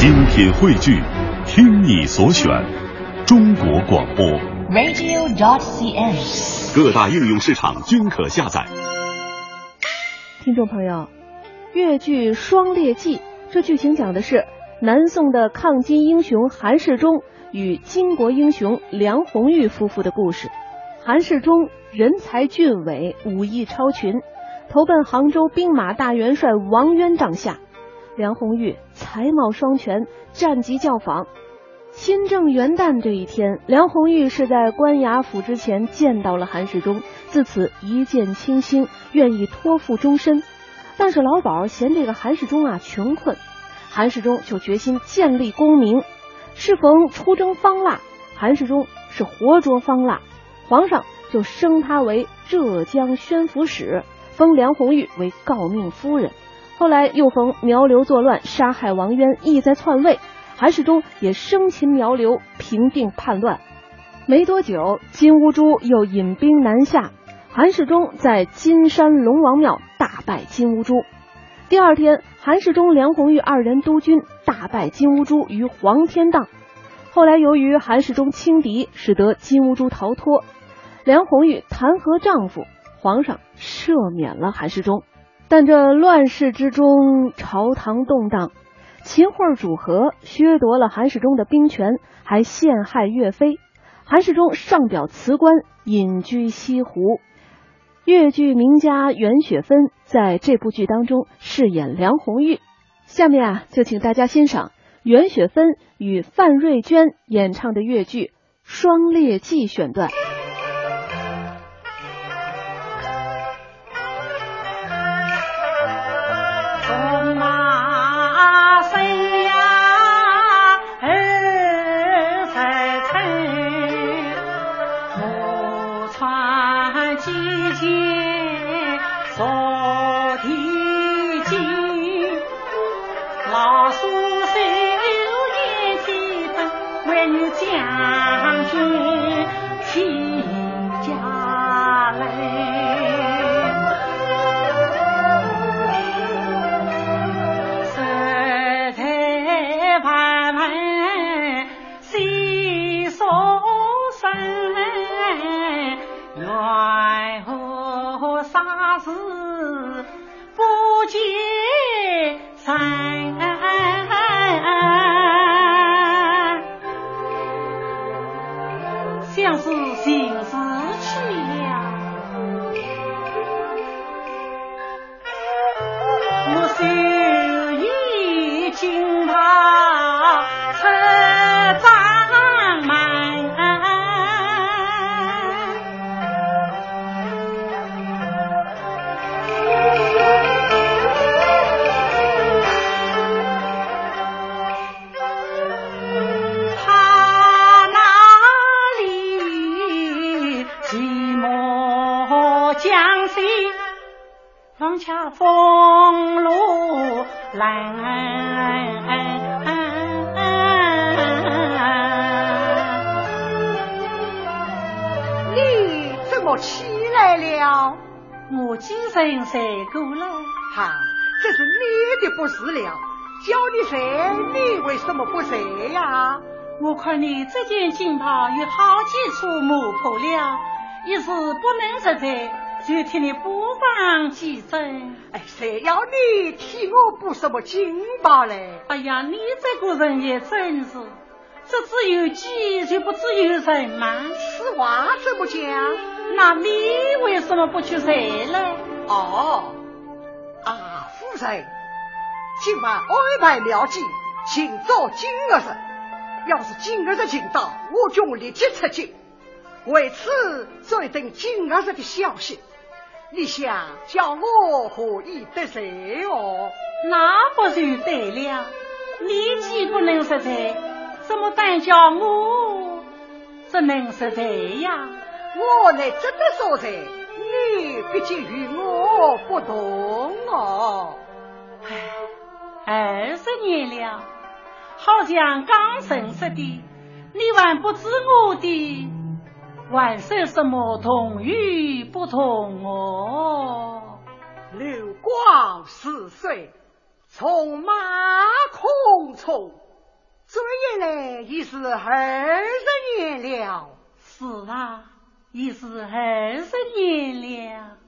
精品汇聚，听你所选，中国广播。radio.dot.cn，。各大应用市场均可下载。听众朋友，越剧《双烈记》这剧情讲的是南宋的抗金英雄韩世忠与金国英雄梁红玉夫妇的故事。韩世忠人才俊伟，武艺超群，投奔杭州兵马大元帅王渊帐下。梁红玉才貌双全，战绩教坊。亲政元旦这一天，梁红玉是在官衙府之前见到了韩世忠，自此一见倾心，愿意托付终身。但是老鸨嫌这个韩世忠啊穷困，韩世忠就决心建立功名。适逢出征方腊，韩世忠是活捉方腊，皇上就升他为浙江宣抚使，封梁红玉为诰命夫人。后来又逢苗刘作乱，杀害王渊，意在篡位。韩世忠也生擒苗刘，平定叛乱。没多久，金兀术又引兵南下，韩世忠在金山龙王庙大败金兀术。第二天，韩世忠、梁红玉二人督军大败金兀术于黄天荡。后来由于韩世忠轻敌，使得金兀术逃脱，梁红玉弹劾丈夫，皇上赦免了韩世忠。但这乱世之中，朝堂动荡，秦桧主和削夺了韩世忠的兵权，还陷害岳飞。韩世忠上表辞官，隐居西湖。越剧名家袁雪芬在这部剧当中饰演梁红玉。下面啊，就请大家欣赏袁雪芬与范瑞娟演唱的越剧《双烈记》选段。不是了。叫你睡，你为什么不睡呀？我看你这件锦袍有好几处磨破了，一时不能实在，就替你补上几针。哎，谁要你替我补什么锦袍嘞？哎呀，你这个人也真是，这只有鸡就不只有人吗？此话怎么讲？那你为什么不去睡呢？哦，啊，夫人，今晚安排了计，请早今日日。要是今日日请到，我就立即出京。为此，再等今日日的消息。你想叫我何以得罪哦？那不就对了？你既不能实在，怎么单叫我只能实在呀？我乃值得所在，你毕竟与我不同哦。唉，二十年了，好像刚认识的，你还不知我的还说什么同与不同哦？流光似水，匆马空匆，已是二十年了。是啊，已是二十年了。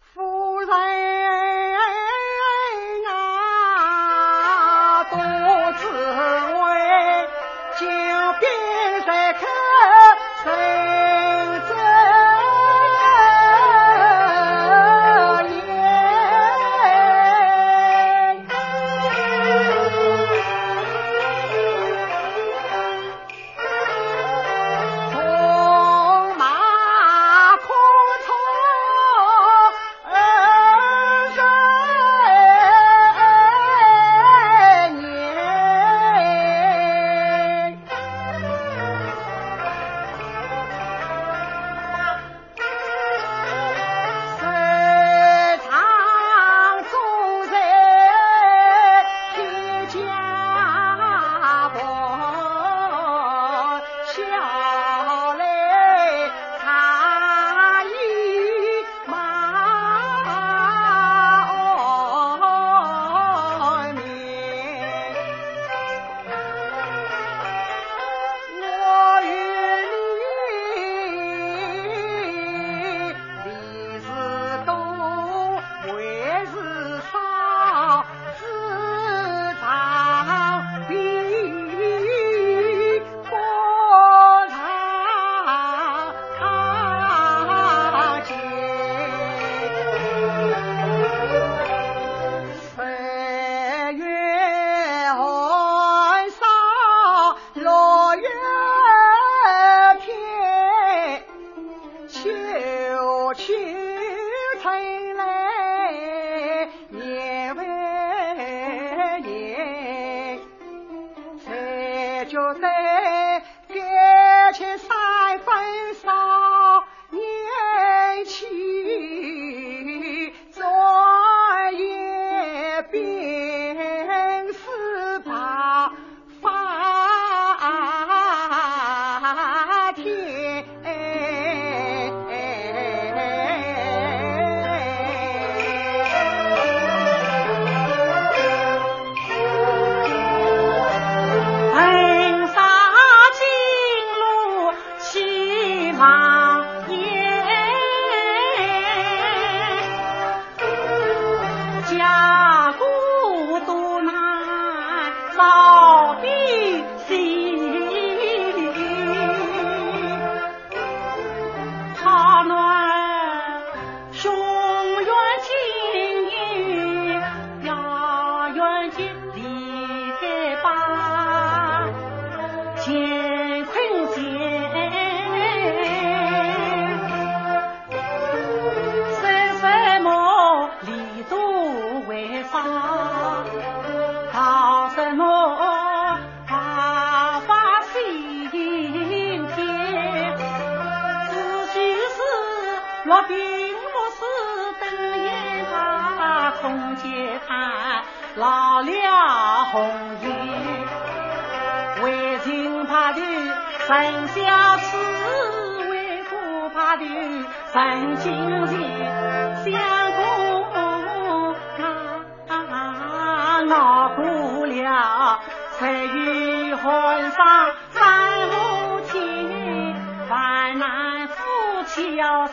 夫人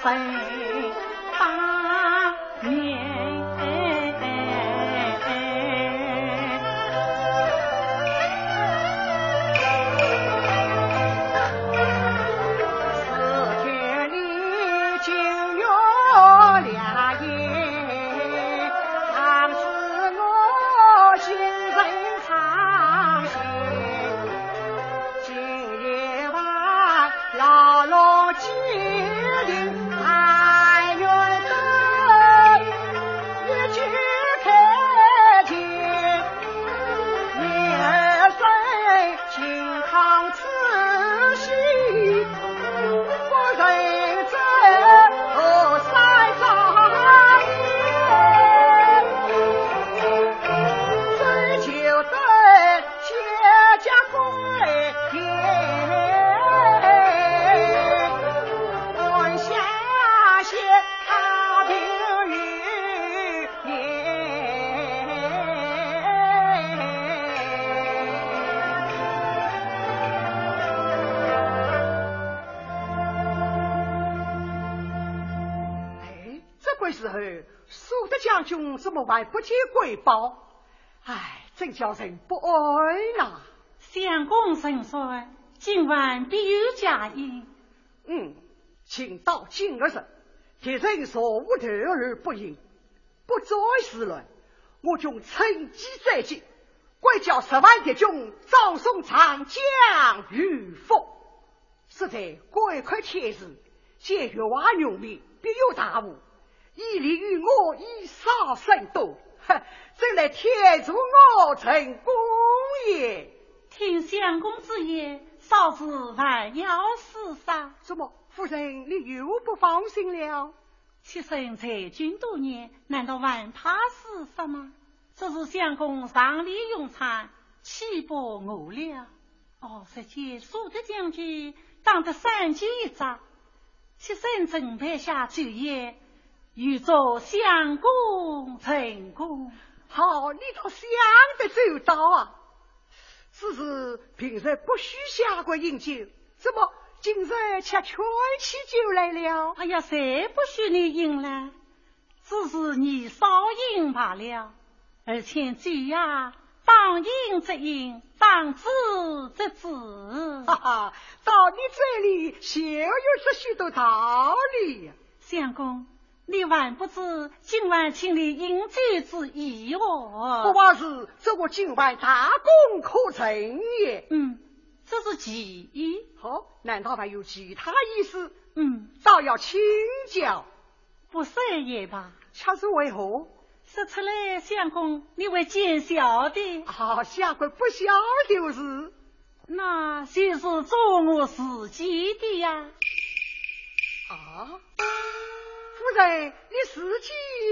分。军怎么还不见回报？哎，真叫人不安呐！相公神帅，今晚必有佳音。嗯，请到今日，敌人所无头而不应，不再时乱，我军趁机再进，怪叫十万敌军早送长江于峰。实在国快天时，见月娃农民必有大误，以利于我以少胜多，哼，真乃天助我成功也。听相公之言，少子还要厮杀。怎么，夫人你又不放心了？妾身在军多年，难道还怕厮杀吗？这是相公上礼用餐，岂不我了？哦，实际苏德将军当得三军一扎，妾身准备下酒宴，预祝相公成功。好，你倒想得周到啊！只是平日不许下官饮酒，怎么今日却劝起酒来了？哎呀，谁不许你饮呢？只是你少饮罢了。而且酒呀，当饮则饮，当止则止。哈哈，到你这里，小有这许多道理。相公。你还不知今晚请你饮酒之意哦？不怕是这个今晚大功可成也。嗯，这是其一。好，难道还有其他意思？嗯，倒要请教。不是也罢。恰是为何？说出来，相公，你会见笑的。啊，下官不晓就是。那就是做我自己的呀。啊。夫人，你自己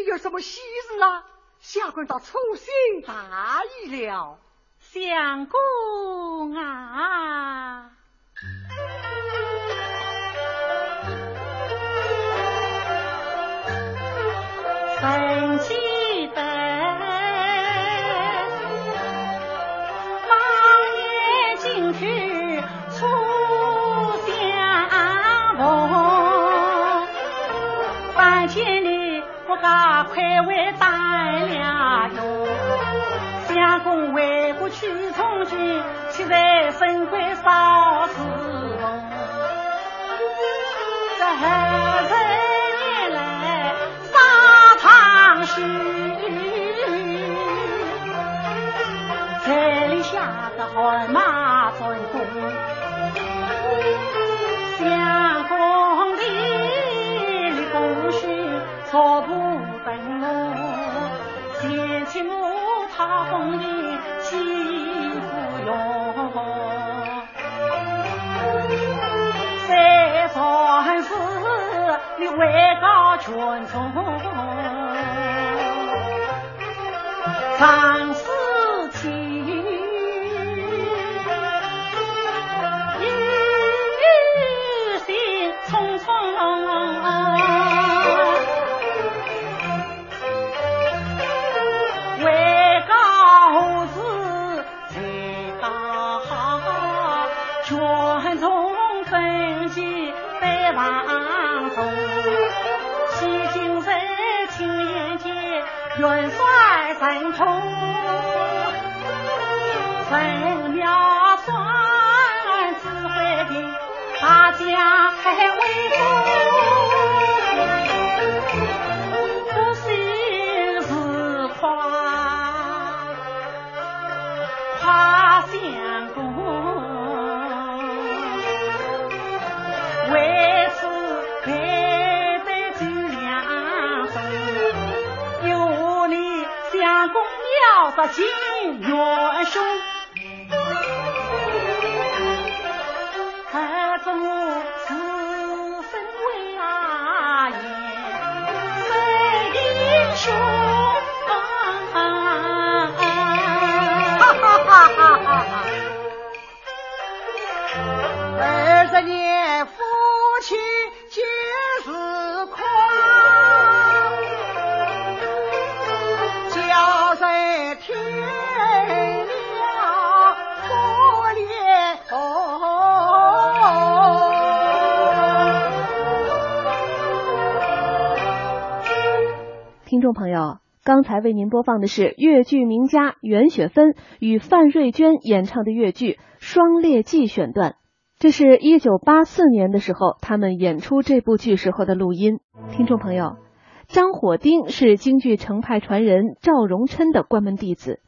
有什么喜事啊？下官倒粗心大意了。相公啊，快为带了哟，相公为不去从军，岂在身归少时梦？这人来沙场去，彩礼下个汗马尊公，朝不。等我他红颜岂不用？三壮士，你位高权重，元帅神通，神庙算智慧兵，大家开威风。不敬元兄，众朋友，刚才为您播放的是越剧名家袁雪芬与范瑞娟演唱的越剧《双列记》选段。这是一九八四年的时候，他们演出这部剧时候的录音。听众朋友，张火丁是京剧程派传人赵荣琛的关门弟子，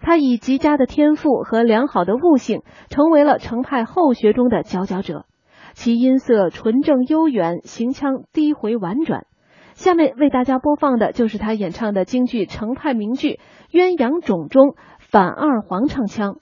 他以极佳的天赋和良好的悟性，成为了程派后学中的佼佼者。其音色纯正悠远，行腔低回婉转。下面为大家播放的就是他演唱的京剧程派名剧《鸳鸯冢》中反二黄唱腔。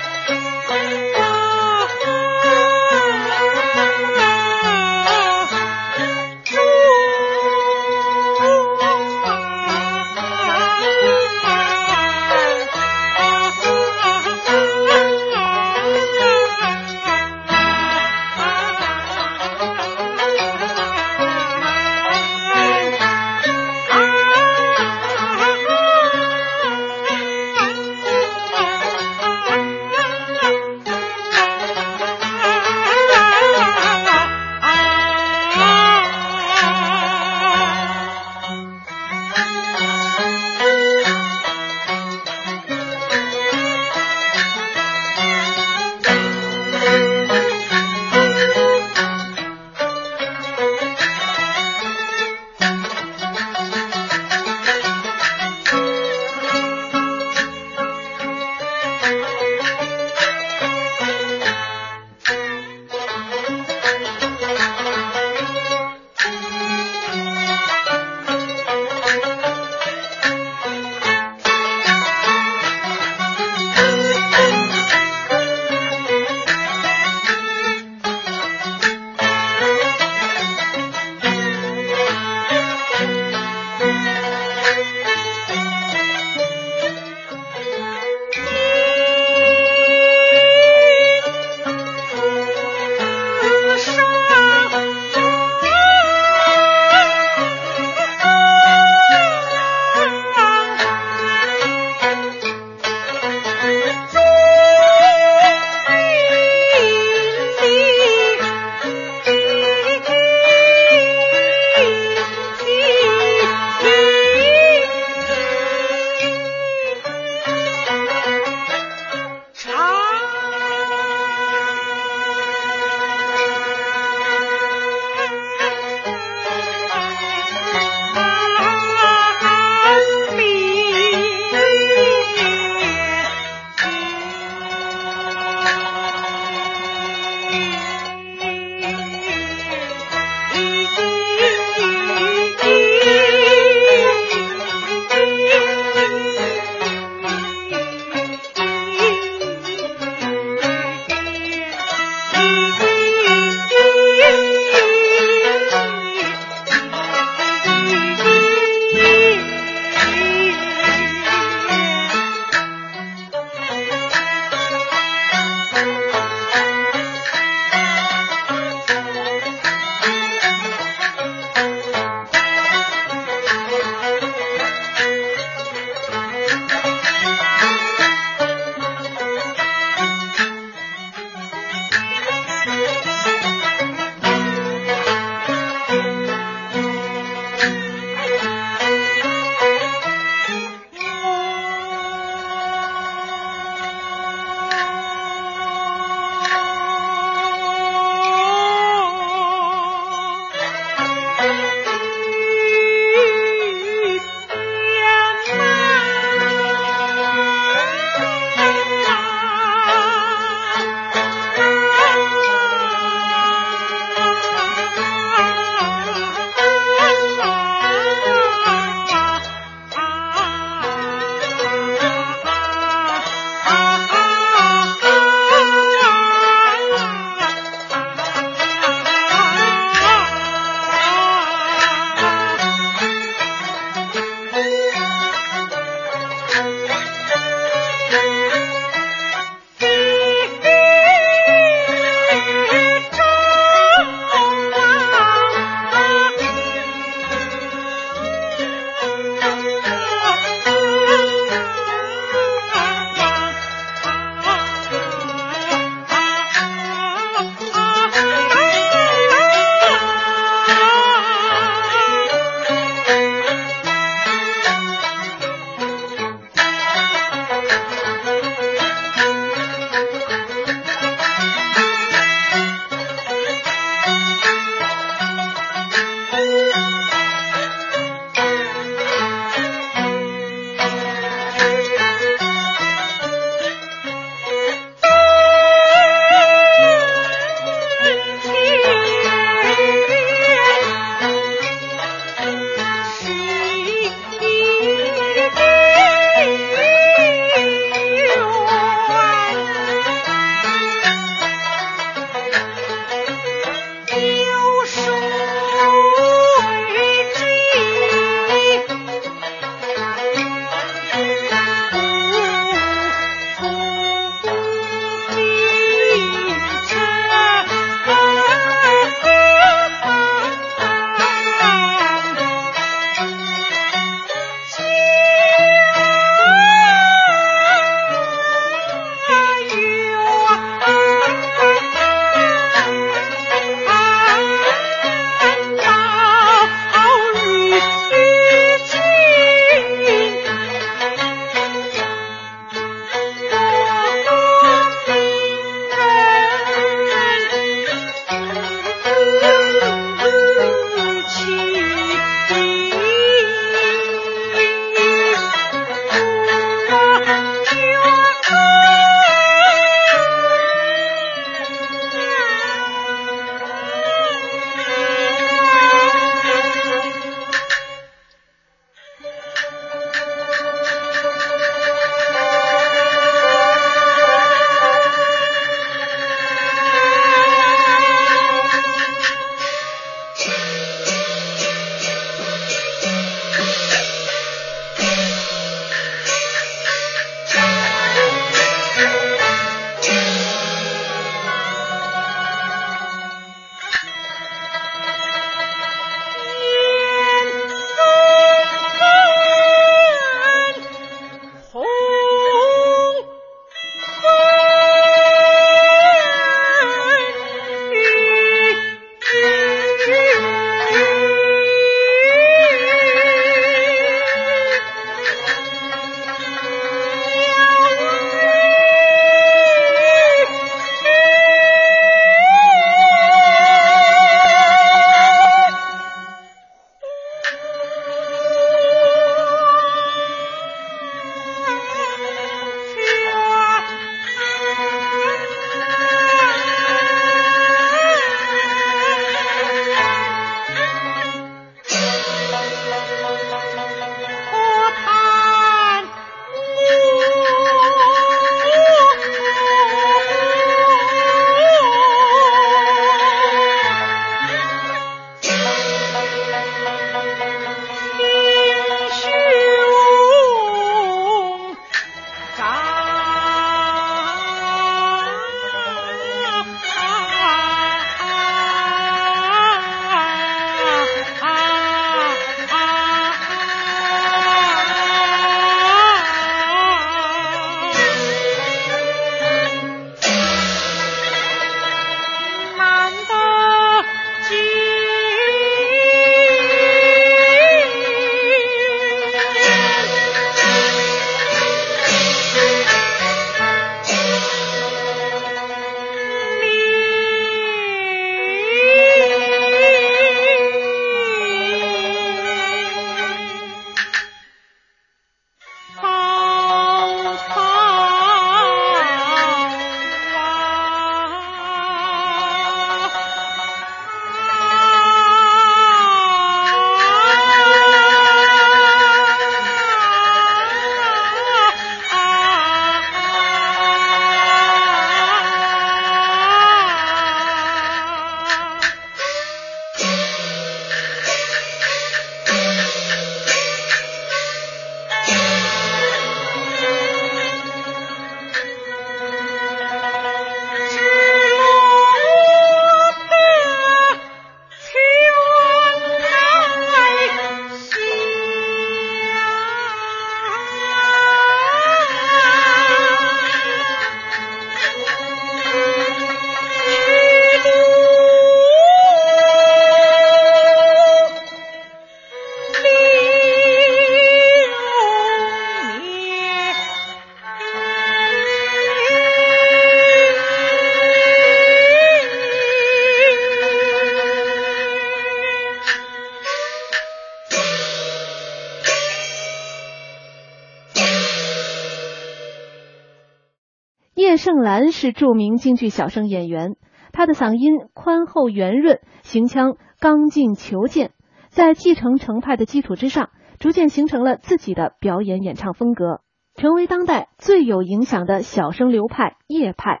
兰是著名京剧小生演员，她的嗓音宽厚圆润，行腔刚劲遒健，在继承程派的基础之上，逐渐形成了自己的表演演唱风格，成为当代最有影响的小生流派叶派。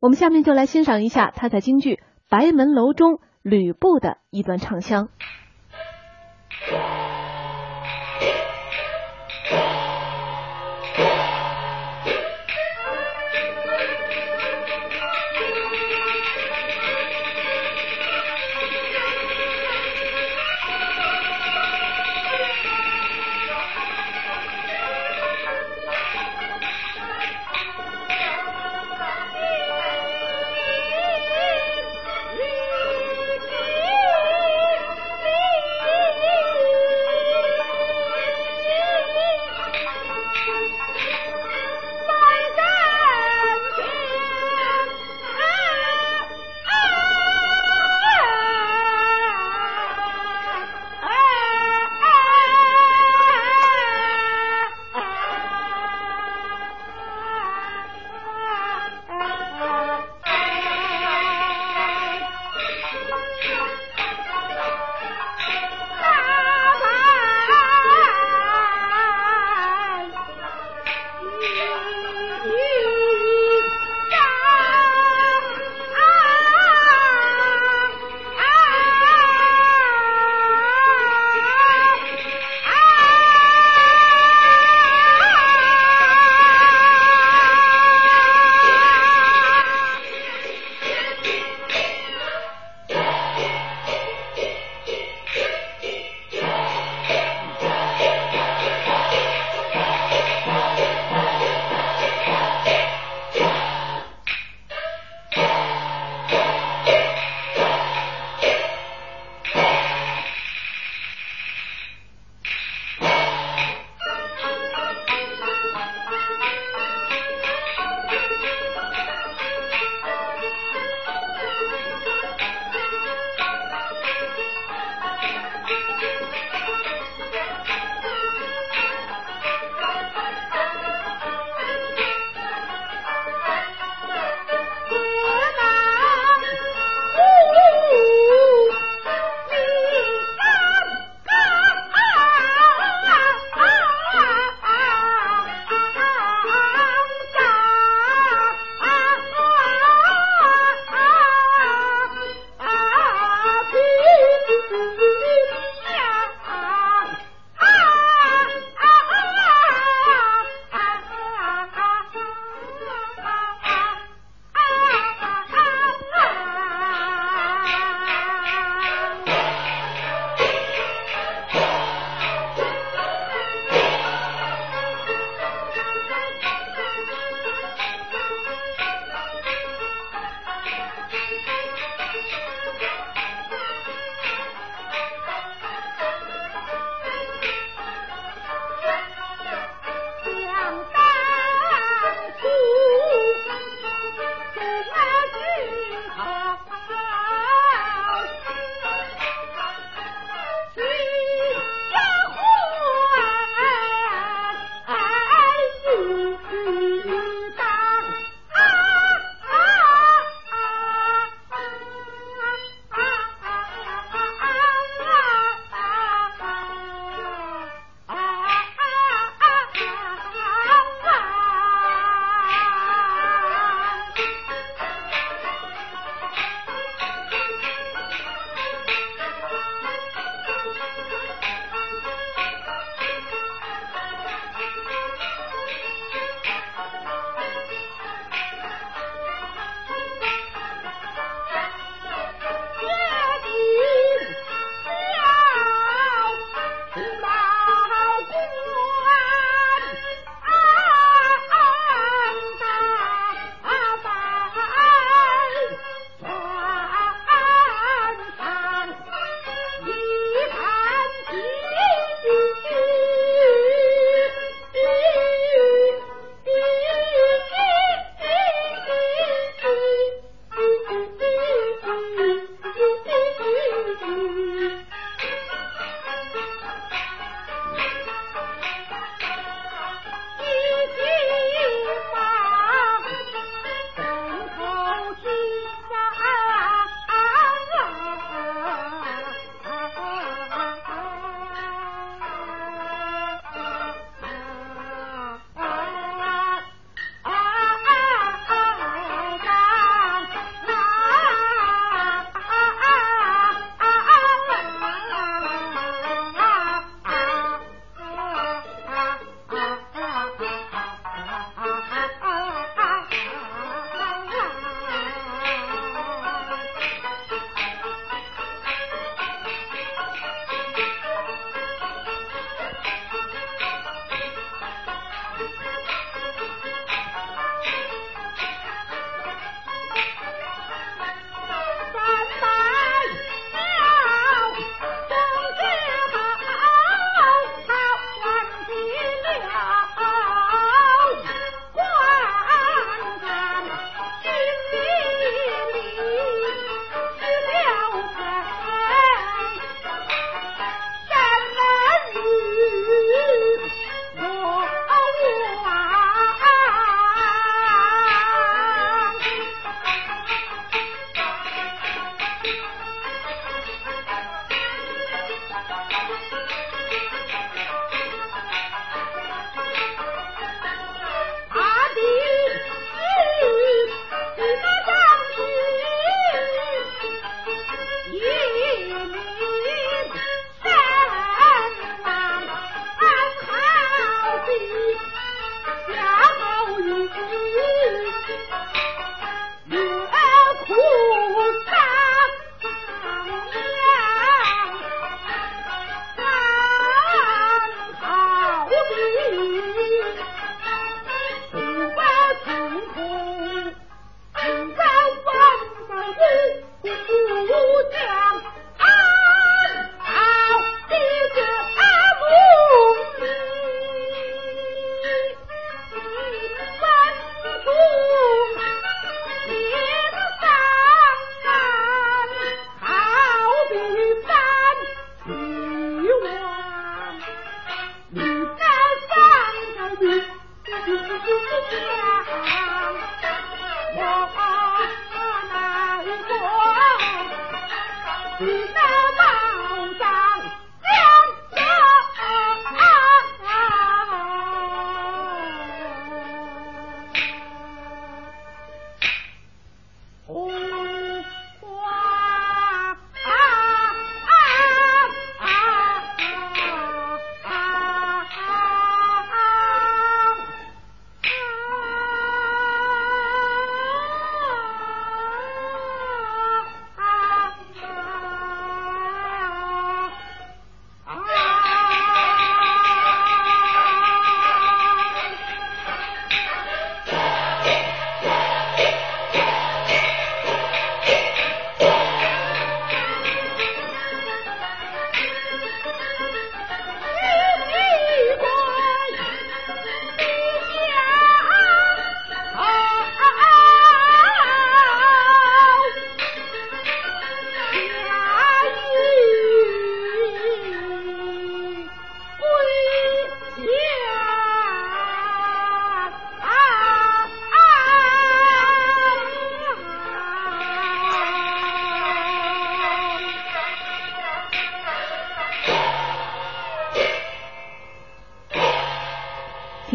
我们下面就来欣赏一下他在京剧《白门楼》中吕布的一段唱腔。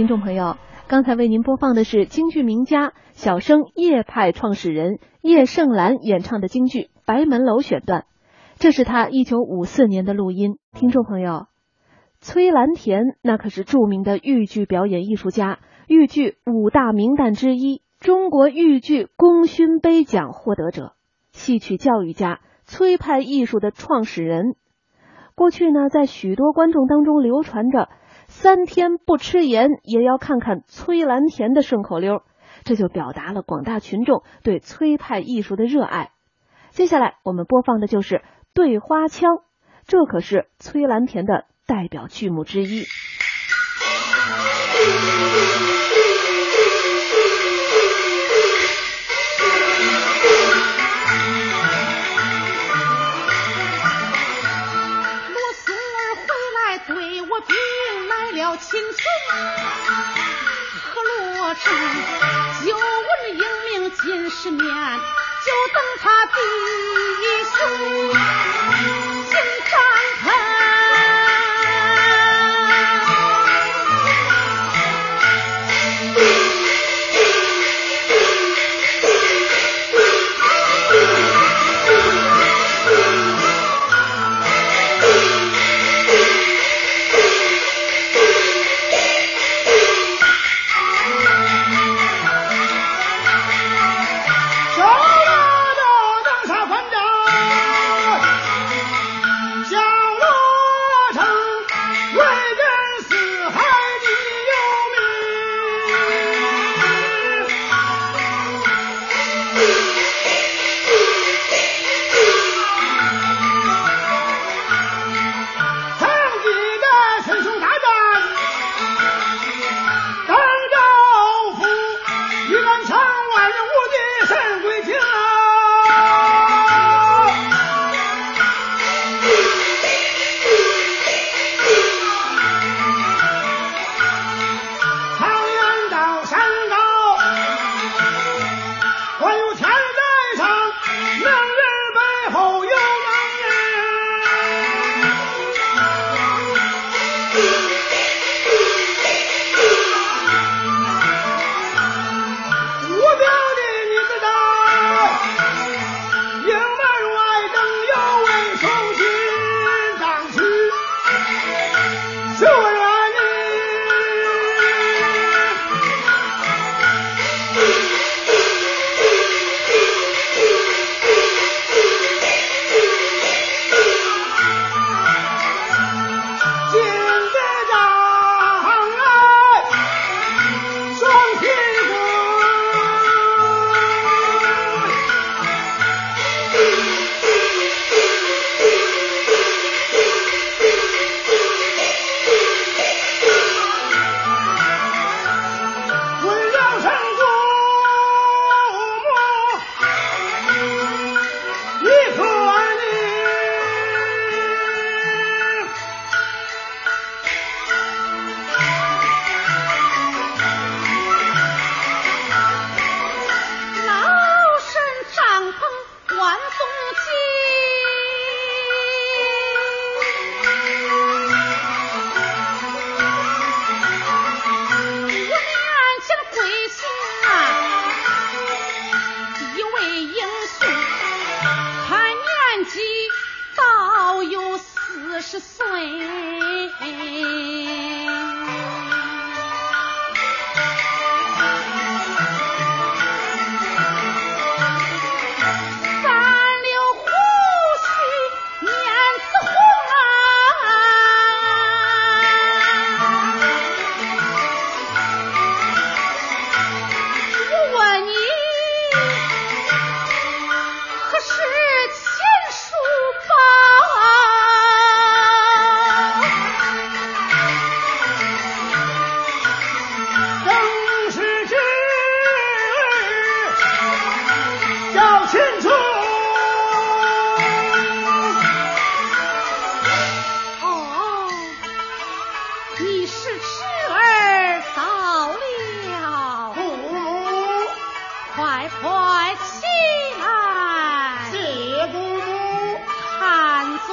听众朋友，刚才为您播放的是京剧名家小生叶派创始人叶盛兰演唱的京剧《白门楼》选段，这是他一九五四年的录音。听众朋友，崔兰田那可是著名的豫剧表演艺术家，豫剧五大名旦之一，中国豫剧功勋杯奖获得者，戏曲教育家，崔派艺术的创始人。过去呢，在许多观众当中流传着。三天不吃盐也要看看崔兰田的顺口溜，这就表达了广大群众对崔派艺术的热爱。接下来我们播放的就是《对花枪》，这可是崔兰田的代表剧目之一。青松和罗成？久闻英名近十年，就等他弟兄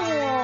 Oh.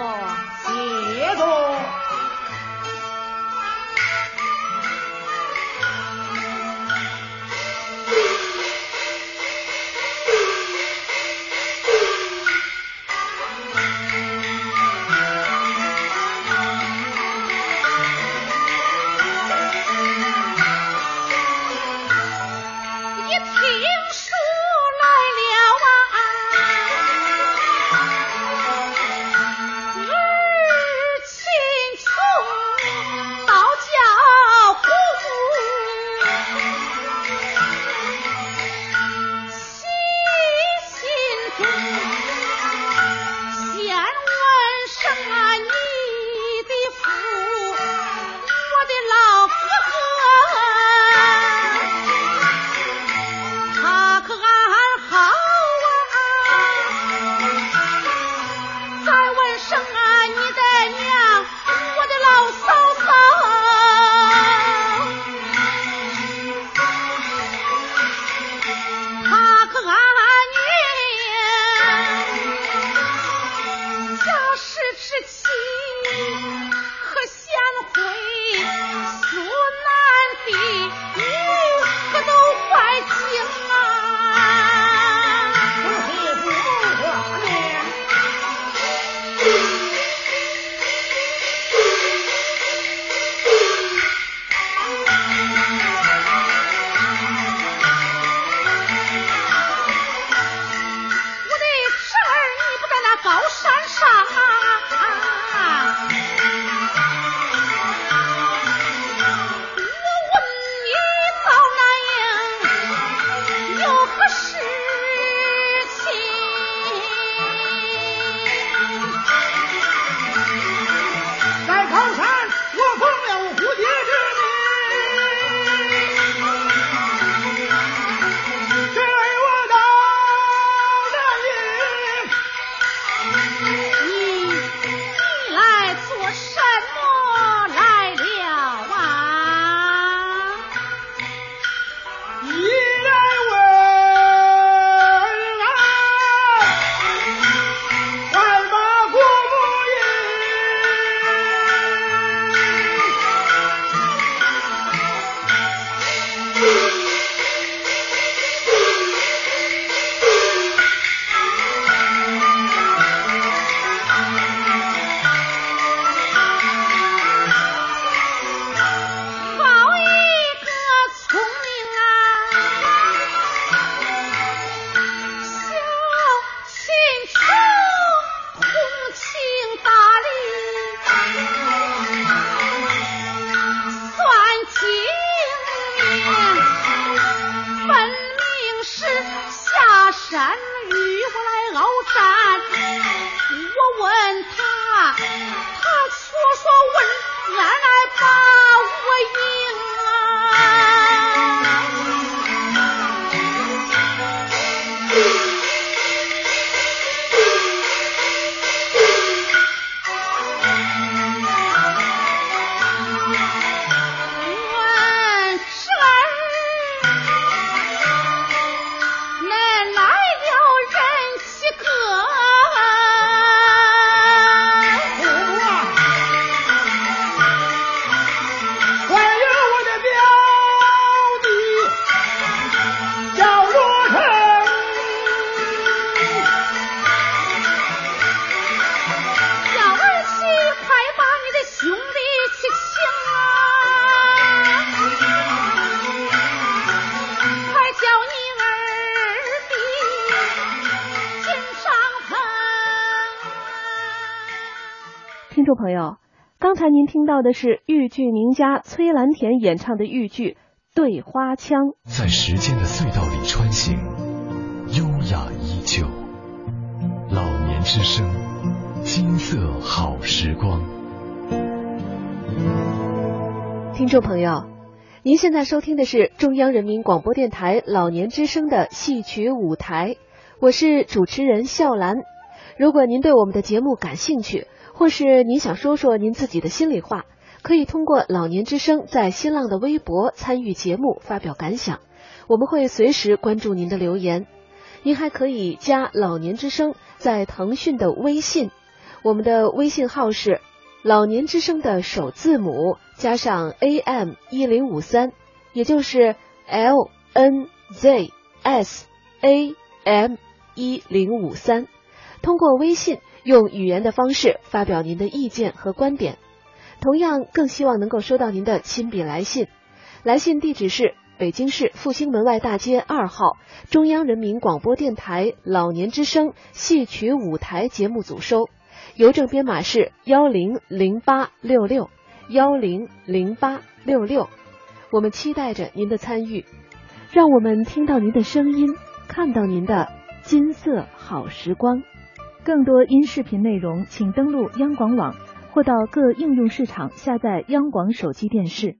到的是豫剧名家崔兰田演唱的豫剧《对花腔》。在时间的隧道里穿行，优雅依旧。老年之声，金色好时光。听众朋友，您现在收听的是中央人民广播电台老年之声的戏曲舞台，我是主持人笑兰。如果您对我们的节目感兴趣，或是您想说说您自己的心里话，可以通过老年之声在新浪的微博参与节目，发表感想，我们会随时关注您的留言。您还可以加老年之声在腾讯的微信，我们的微信号是老年之声的首字母加上 AM 一零五三，也就是 L N Z S A M 一零五三。通过微信用语言的方式发表您的意见和观点，同样更希望能够收到您的亲笔来信。来信地址是。北京市复兴门外大街二号中央人民广播电台老年之声戏曲舞台节目组收，邮政编码是幺零零八六六幺零零八六六。我们期待着您的参与，让我们听到您的声音，看到您的金色好时光。更多音视频内容，请登录央广网或到各应用市场下载央广手机电视。